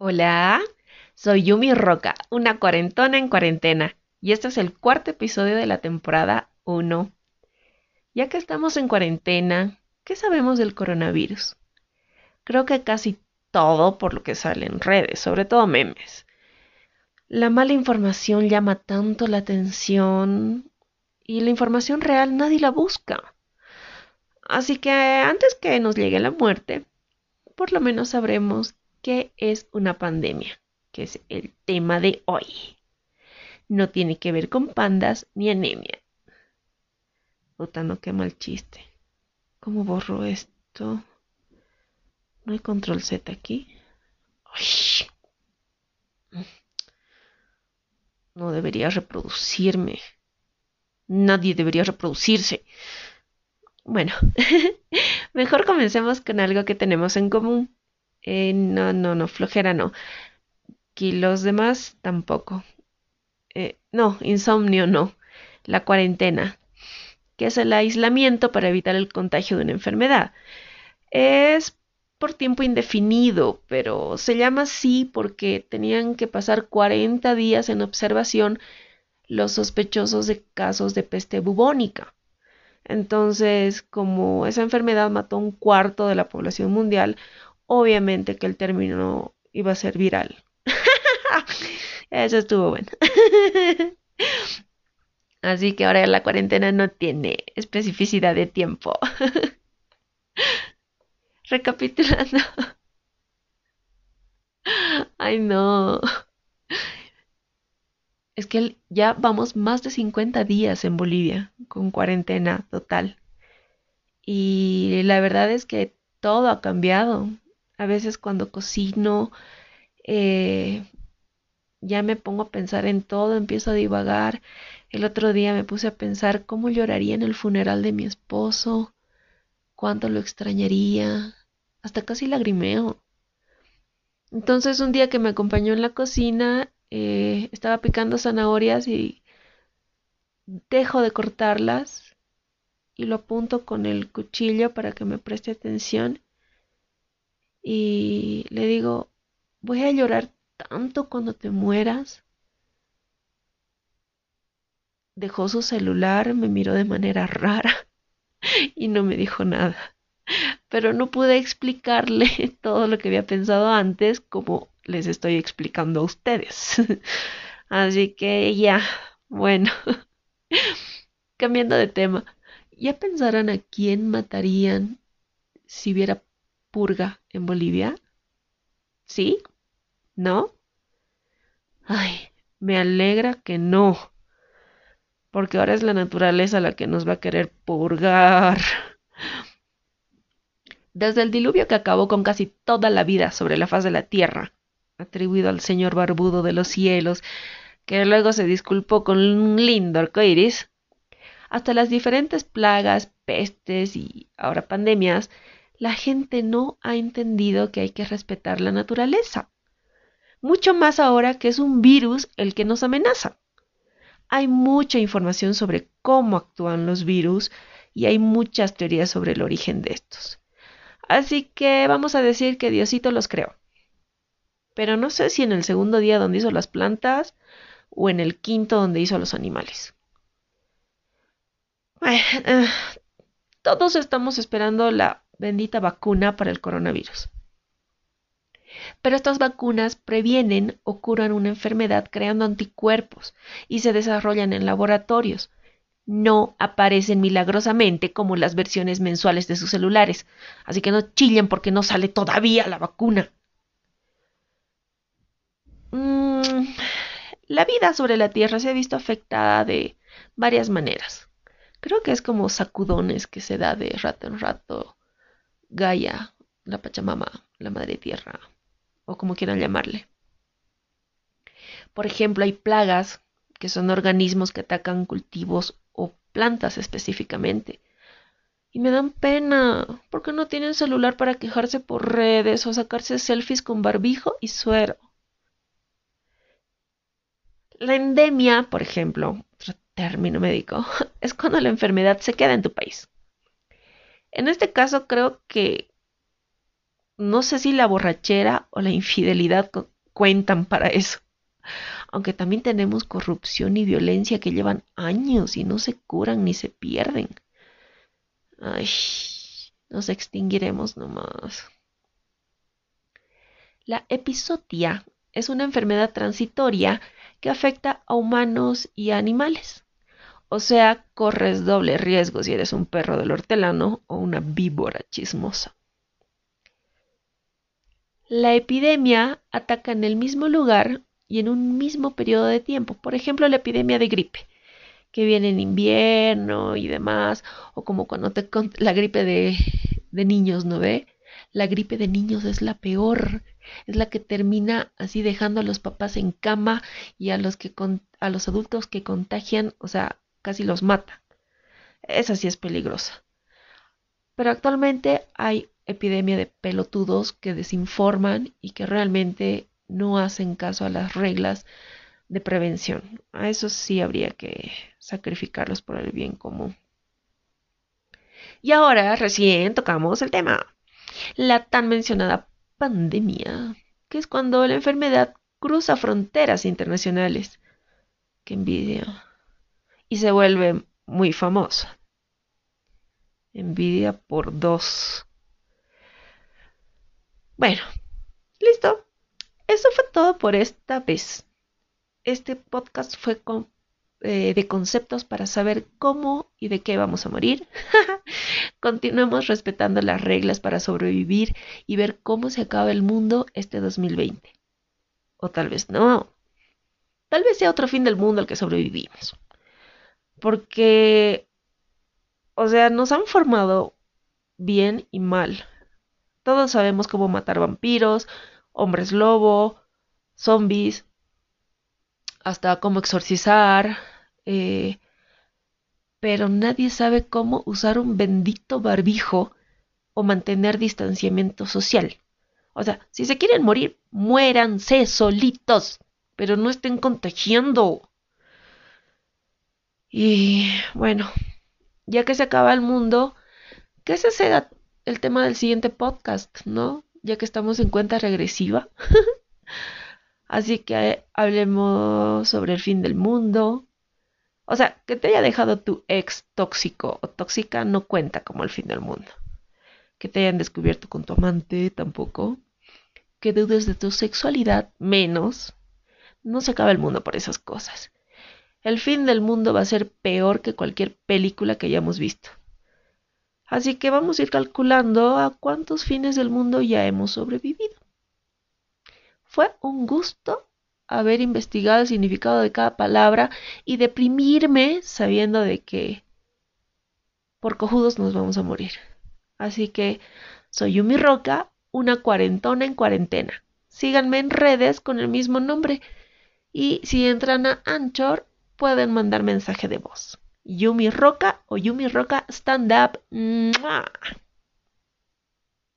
Hola, soy Yumi Roca, una cuarentona en cuarentena, y este es el cuarto episodio de la temporada 1. Ya que estamos en cuarentena, ¿qué sabemos del coronavirus? Creo que casi todo por lo que sale en redes, sobre todo memes. La mala información llama tanto la atención y la información real nadie la busca. Así que antes que nos llegue la muerte, por lo menos sabremos qué es una pandemia, que es el tema de hoy. No tiene que ver con pandas ni anemia. Puta, no, qué mal chiste. ¿Cómo borro esto? ¿No hay control Z aquí? No debería reproducirme. Nadie debería reproducirse. Bueno, mejor comencemos con algo que tenemos en común. Eh, no, no, no, flojera no. Y los demás tampoco. Eh, no, insomnio no. La cuarentena, que es el aislamiento para evitar el contagio de una enfermedad. Es por tiempo indefinido, pero se llama así porque tenían que pasar 40 días en observación los sospechosos de casos de peste bubónica. Entonces, como esa enfermedad mató un cuarto de la población mundial, obviamente que el término iba a ser viral. Eso estuvo bueno. Así que ahora la cuarentena no tiene especificidad de tiempo. Recapitulando. Ay, no. Es que ya vamos más de 50 días en Bolivia con cuarentena total. Y la verdad es que todo ha cambiado. A veces cuando cocino, eh, ya me pongo a pensar en todo, empiezo a divagar. El otro día me puse a pensar cómo lloraría en el funeral de mi esposo, cuánto lo extrañaría, hasta casi lagrimeo. Entonces un día que me acompañó en la cocina, eh, estaba picando zanahorias y dejo de cortarlas y lo apunto con el cuchillo para que me preste atención y le digo, voy a llorar tanto cuando te mueras. Dejó su celular, me miró de manera rara y no me dijo nada. Pero no pude explicarle todo lo que había pensado antes como les estoy explicando a ustedes. Así que ya, bueno, cambiando de tema, ¿ya pensaron a quién matarían si hubiera purga en Bolivia? ¿Sí? ¿No? Ay, me alegra que no, porque ahora es la naturaleza la que nos va a querer purgar. Desde el diluvio que acabó con casi toda la vida sobre la faz de la tierra, atribuido al señor barbudo de los cielos, que luego se disculpó con un lindo arcoíris, hasta las diferentes plagas, pestes y ahora pandemias, la gente no ha entendido que hay que respetar la naturaleza. Mucho más ahora que es un virus el que nos amenaza. Hay mucha información sobre cómo actúan los virus y hay muchas teorías sobre el origen de estos. Así que vamos a decir que Diosito los creó. Pero no sé si en el segundo día donde hizo las plantas o en el quinto donde hizo los animales. Eh, todos estamos esperando la bendita vacuna para el coronavirus. Pero estas vacunas previenen o curan una enfermedad creando anticuerpos y se desarrollan en laboratorios. No aparecen milagrosamente como las versiones mensuales de sus celulares, así que no chillen porque no sale todavía la vacuna. Mm, la vida sobre la Tierra se ha visto afectada de varias maneras. Creo que es como sacudones que se da de rato en rato Gaia, la Pachamama, la Madre Tierra, o como quieran llamarle. Por ejemplo, hay plagas, que son organismos que atacan cultivos o plantas específicamente. Y me dan pena, porque no tienen celular para quejarse por redes o sacarse selfies con barbijo y suero. La endemia, por ejemplo, otro término médico, es cuando la enfermedad se queda en tu país. En este caso creo que no sé si la borrachera o la infidelidad cuentan para eso. Aunque también tenemos corrupción y violencia que llevan años y no se curan ni se pierden. Ay, nos extinguiremos nomás. La episotia es una enfermedad transitoria que afecta a humanos y animales. O sea, corres doble riesgo si eres un perro del hortelano o una víbora chismosa. La epidemia ataca en el mismo lugar y en un mismo periodo de tiempo. Por ejemplo, la epidemia de gripe, que viene en invierno y demás, o como cuando te la gripe de, de niños, ¿no ve? La gripe de niños es la peor, es la que termina así dejando a los papás en cama y a los que a los adultos que contagian, o sea, casi los mata. Esa sí es peligrosa. Pero actualmente hay epidemia de pelotudos que desinforman y que realmente no hacen caso a las reglas de prevención. A eso sí habría que sacrificarlos por el bien común. Y ahora recién tocamos el tema. La tan mencionada pandemia, que es cuando la enfermedad cruza fronteras internacionales. Qué envidia. Y se vuelve muy famosa. Envidia por dos. Bueno, listo. Eso fue todo por esta vez. Este podcast fue con, eh, de conceptos para saber cómo y de qué vamos a morir. Continuemos respetando las reglas para sobrevivir y ver cómo se acaba el mundo este 2020. O tal vez no. Tal vez sea otro fin del mundo al que sobrevivimos. Porque, o sea, nos han formado bien y mal. Todos sabemos cómo matar vampiros, hombres lobo, zombies, hasta cómo exorcizar, eh, pero nadie sabe cómo usar un bendito barbijo o mantener distanciamiento social. O sea, si se quieren morir, muéranse solitos, pero no estén contagiando. Y bueno, ya que se acaba el mundo, que ese sea el tema del siguiente podcast, ¿no? ya que estamos en cuenta regresiva. Así que hablemos sobre el fin del mundo. O sea, que te haya dejado tu ex tóxico o tóxica no cuenta como el fin del mundo. Que te hayan descubierto con tu amante tampoco. Que dudes de tu sexualidad menos. No se acaba el mundo por esas cosas. El fin del mundo va a ser peor que cualquier película que hayamos visto. Así que vamos a ir calculando a cuántos fines del mundo ya hemos sobrevivido. Fue un gusto haber investigado el significado de cada palabra y deprimirme sabiendo de que por cojudos nos vamos a morir. Así que soy Yumi Roca, una cuarentona en cuarentena. Síganme en redes con el mismo nombre y si entran a Anchor pueden mandar mensaje de voz. Yumi Roca o Yumi Roca Stand Up.